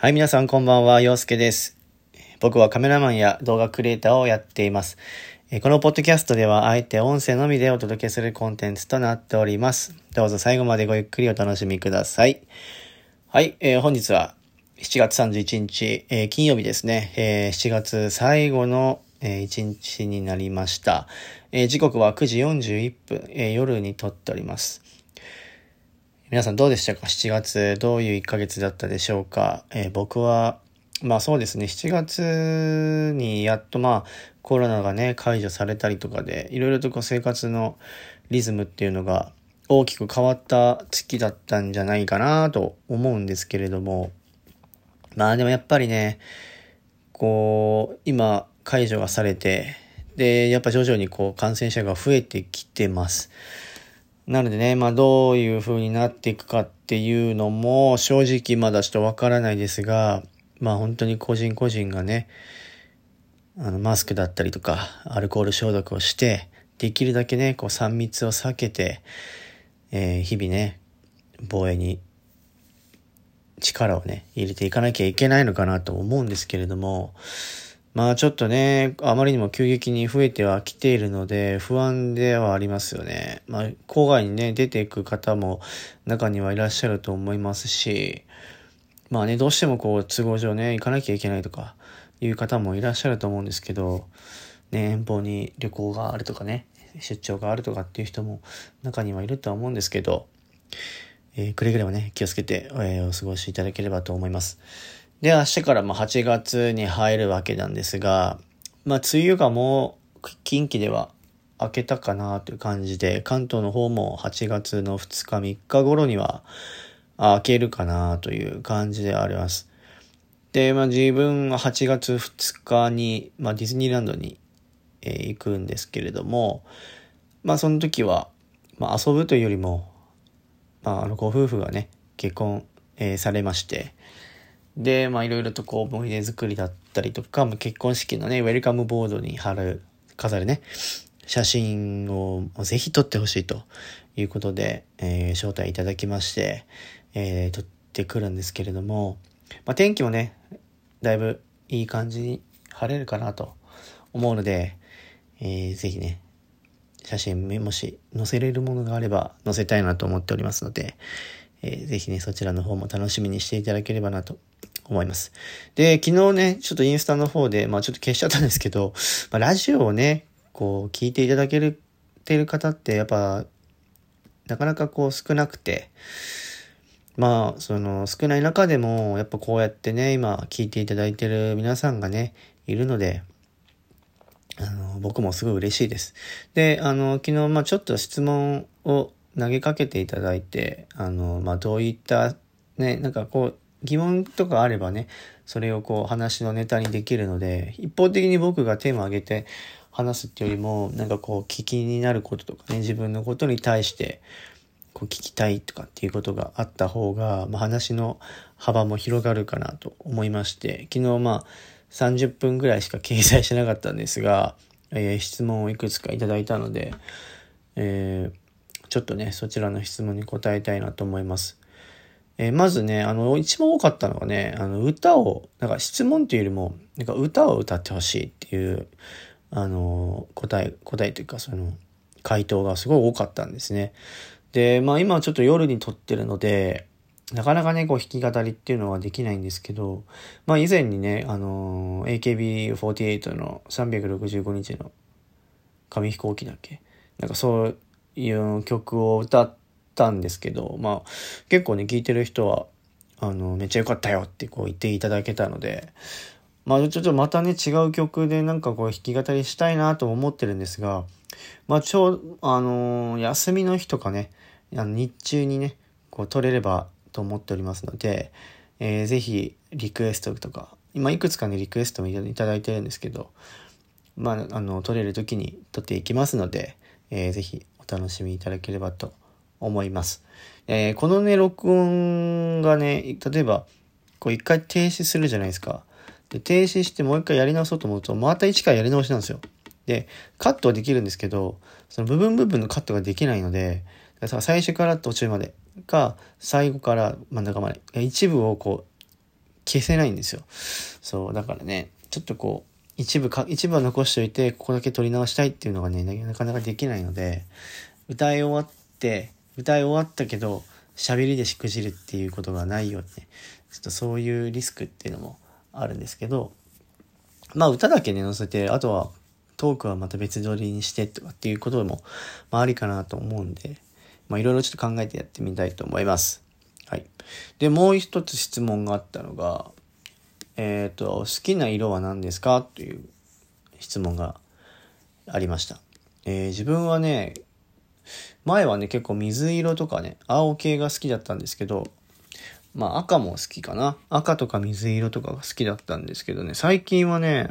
はい、皆さんこんばんは、陽介です。僕はカメラマンや動画クリエイターをやっています。このポッドキャストでは、あえて音声のみでお届けするコンテンツとなっております。どうぞ最後までごゆっくりお楽しみください。はい、えー本日は7月31日、えー金曜日ですね。えー7月最後の、えー1日になりました。えー時刻は9時41分、えー夜に撮っております。皆さんどうでしたか ?7 月どういう1ヶ月だったでしょうか、えー僕は、まあそうですね、7月にやっとまあコロナがね、解除されたりとかで、いろいろとこう生活のリズムっていうのが大きく変わった月だったんじゃないかなと思うんですけれども、まあでもやっぱりね、こう、今解除がされて、で、やっぱ徐々にこう感染者が増えてきてます。なのでね、まあどういう風になっていくかっていうのも正直まだちょっとわからないですが、まあ本当に個人個人がね、あのマスクだったりとかアルコール消毒をして、できるだけね、こう3密を避けて、えー日々ね、防衛に力をね、入れていかなきゃいけないのかなと思うんですけれども、まあちょっとね、あまりにも急激に増えてはきているので、不安ではありますよね。まあ、郊外にね、出ていく方も中にはいらっしゃると思いますし、まあね、どうしてもこう、都合上ね、行かなきゃいけないとか、いう方もいらっしゃると思うんですけど、ね、遠方に旅行があるとかね、出張があるとかっていう人も中にはいるとは思うんですけど、えーくれぐれもね、気をつけて、えーお過ごしいただければと思います。で、明日からまあ8月に入るわけなんですが、まあ、梅雨がもう近畿では明けたかなという感じで、関東の方も8月の2日3日頃には明けるかなという感じであります。で、まあ自分は8月2日に、まあディズニーランドに、えー行くんですけれども、まあその時は、まあ遊ぶというよりも、まああのご夫婦がね、結婚、えーされまして、で、まあいろいろとこう思い出作りだったりとか、結婚式のね、ウェルカムボードに貼る、飾るね、写真をぜひ撮ってほしいということで、えー招待いただきまして、えー撮ってくるんですけれども、まあ天気もね、だいぶいい感じに晴れるかなと思うので、えーぜひね、写真もし載せれるものがあれば載せたいなと思っておりますので、えーぜひね、そちらの方も楽しみにしていただければなと思います。で、昨日ね、ちょっとインスタの方で、まあちょっと消しちゃったんですけど、まあ、ラジオをね、こう聞いていただけるてる方ってやっぱ、なかなかこう少なくて、まあ、その少ない中でも、やっぱこうやってね、今聞いていただいてる皆さんがね、いるので、あの、僕もすごい嬉しいです。で、あの、昨日、まあちょっと質問を投げかけていただいて、あの、まあどういった、ね、なんかこう、疑問とかあればね、それをこう話のネタにできるので、一方的に僕がテーマを上げて話すっていうよりも、なんかこう、聞きになることとかね、自分のことに対して、こう聞きたいとかっていうことがあった方が、まあ、話の幅も広がるかなと思いまして、昨日まあ30分ぐらいしか掲載しなかったんですが、えー質問をいくつかいただいたので、えーちょっとね、そちらの質問に答えたいなと思います。えーまずね、あの、一番多かったのがね、あの、歌を、なんか質問というよりも、なんか歌を歌ってほしいっていう、あの、答え、答えというか、その、回答がすごい多かったんですね。で、まあ今はちょっと夜に撮ってるので、なかなかね、こう弾き語りっていうのはできないんですけど、まあ以前にね、あの、AKB48 の365日の紙飛行機だっけ？なんかそういう曲を歌ったんですけど、まあ結構ね、聴いてる人は、あの、めっちゃ良かったよってこう言っていただけたので、まあちょっとまたね、違う曲でなんかこう弾き語りしたいなと思ってるんですが、まあちょう、あのー休みの日とかね、あの日中にね、こう撮れればと思っておりますので、えーぜひリクエストとか、今いくつかね、リクエストもいただいてるんですけど、まあ、あの、撮れる時に撮っていきますので、えーぜひお楽しみいただければと思います。えーこのね、録音がね、例えば、こう一回停止するじゃないですか。で、停止してもう一回やり直そうと思うと、また一からやり直しなんですよ。で、カットはできるんですけど、その部分部分のカットができないので、最初から途中までか、最後から真ん中まで、一部をこう、消せないんですよ。そう、だからね、ちょっとこう、一部か、一部は残しておいて、ここだけ撮り直したいっていうのがね、なかなかできないので、歌い終わって、歌い終わったけど、喋りでしくじるっていうことがないようにね、ちょっとそういうリスクっていうのもあるんですけど、まあ歌だけね、載せて、あとはトークはまた別撮りにしてとかっていうことも、まあありかなと思うんで、まあいろいろちょっと考えてやってみたいと思います。はい。で、もう一つ質問があったのが、えっ、ー、と、好きな色は何ですか？という質問がありました。えー、自分はね、前はね、結構水色とかね、青系が好きだったんですけど、まあ赤も好きかな。赤とか水色とかが好きだったんですけどね、最近はね、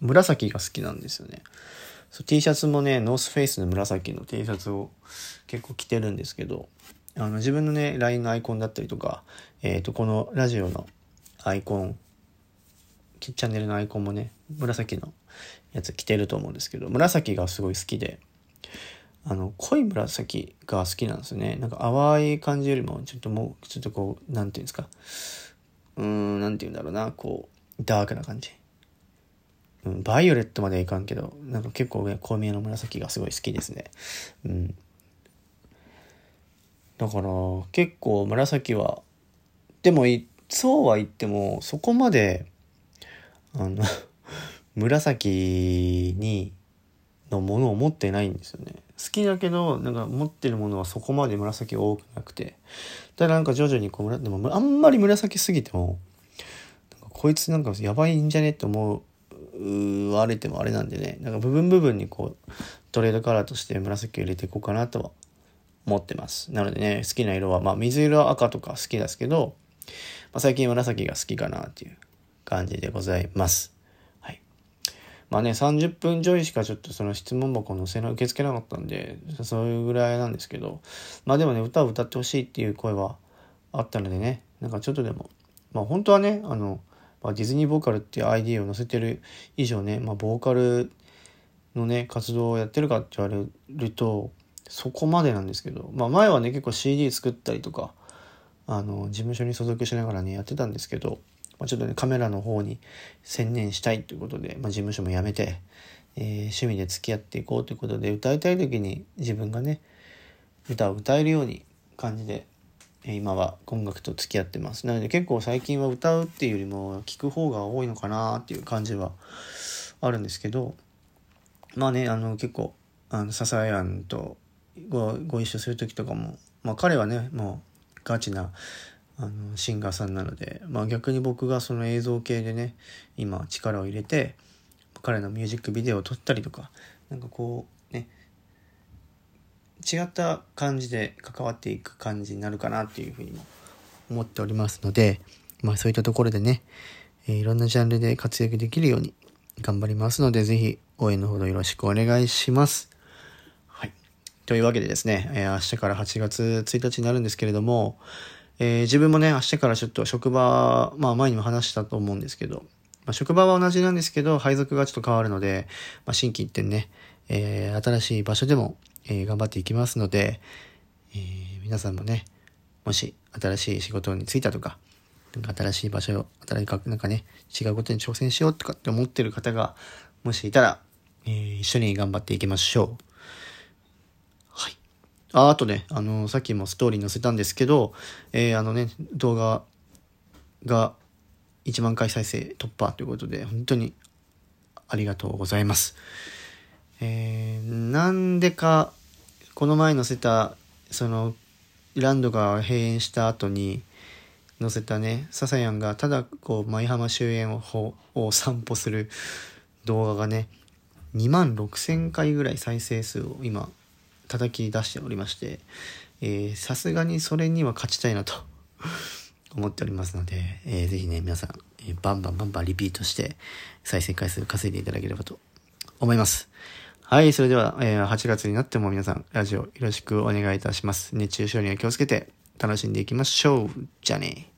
紫が好きなんですよね。そう T シャツもね、ノースフェイスの紫の T シャツを結構着てるんですけど、あの自分のね、LINE のアイコンだったりとか、えっ、ー、と、このラジオのアイコンチャンネルのアイコンもね、紫のやつ着てると思うんですけど、紫がすごい好きで、あの、濃い紫が好きなんですね。なんか淡い感じよりも、ちょっともう、ちょっとこう、なんていうんですか。うーん、なんて言うんだろうな、こう、ダークな感じ。うん、バイオレットまではいかんけど、なんか結構ね、濃いめの紫がすごい好きですね。うん。だから、結構紫は、でも、そうは言っても、そこまで、あの 紫にのものを持ってないんですよね。好きだけど、なんか持ってるものはそこまで紫多くなくて。ただなんか徐々にこう、でもあんまり紫すぎても、こいつなんかやばいんじゃねって思う、われてもあれなんでね、なんか部分部分にこう、トレードカラーとして紫を入れていこうかなとは思ってます。なのでね、好きな色は、まあ水色は赤とか好きですけど、まあ、最近紫が好きかなっていう感じでございます。まあね、30分ちょいしかちょっとその質問箱のせな受け付けなかったんで、そういうぐらいなんですけど、まあでもね、歌を歌ってほしいっていう声はあったのでね、なんかちょっとでも、まあ本当はね、あの、まあ、ディズニーボーカルっていう ID を載せてる以上ね、まあボーカルのね、活動をやってるかって言われると、そこまでなんですけど、まあ前はね、結構 CD 作ったりとか、あの、事務所に所属しながらね、やってたんですけど、まあ、ちょっとね、カメラの方に専念したいということで、まあ、事務所も辞めて、えー、趣味で付き合っていこうということで、歌いたい時に自分がね、歌を歌えるように感じで、えー、今は音楽と付き合ってます。なので結構最近は歌うっていうよりも聴く方が多いのかなっていう感じはあるんですけど、まあね、あの結構、あの、笹谷とごご一緒する時とかも、まあ彼はね、もうガチなあのシンガーさんなので、まあ、逆に僕がその映像系でね今力を入れて彼のミュージックビデオを撮ったりとかなんかこうね違った感じで関わっていく感じになるかなっていうふうにも思っておりますので、まあ、そういったところでね、えー、いろんなジャンルで活躍できるように頑張りますので是非応援のほどよろしくお願いします。はい。というわけでですね、えー、明日から8月1日になるんですけれども、えー、自分もね、明日からちょっと職場、まあ前にも話したと思うんですけど、まあ、職場は同じなんですけど、配属がちょっと変わるので、まあ、新規一点ね、えー、新しい場所でも、えー、頑張っていきますので、えー、皆さんもね、もし新しい仕事に就いたとか、なんか新しい場所を、新しい、なんかね、違うことに挑戦しようとかって思ってる方が、もしいたら、えー、一緒に頑張っていきましょう。ああとね、あの、さっきもストーリー載せたんですけど、えー、あのね、動画が1万回再生突破ということで、本当にありがとうございます。えー、なんでか、この前載せた、その、ランドが閉園した後に載せたね、ササヤンがただこう、舞浜周辺をを散歩する動画がね、2万6千回ぐらい再生数を今叩き出しておりまして、さすがにそれには勝ちたいなと 思っておりますので、えー、ぜひね、皆さん、えー、バンバンバンバンリピートして再生回数稼いでいただければと思います。はい、それでは、えー、8月になっても皆さん、ラジオよろしくお願いいたします。熱中症には気をつけて楽しんでいきましょう。じゃあね。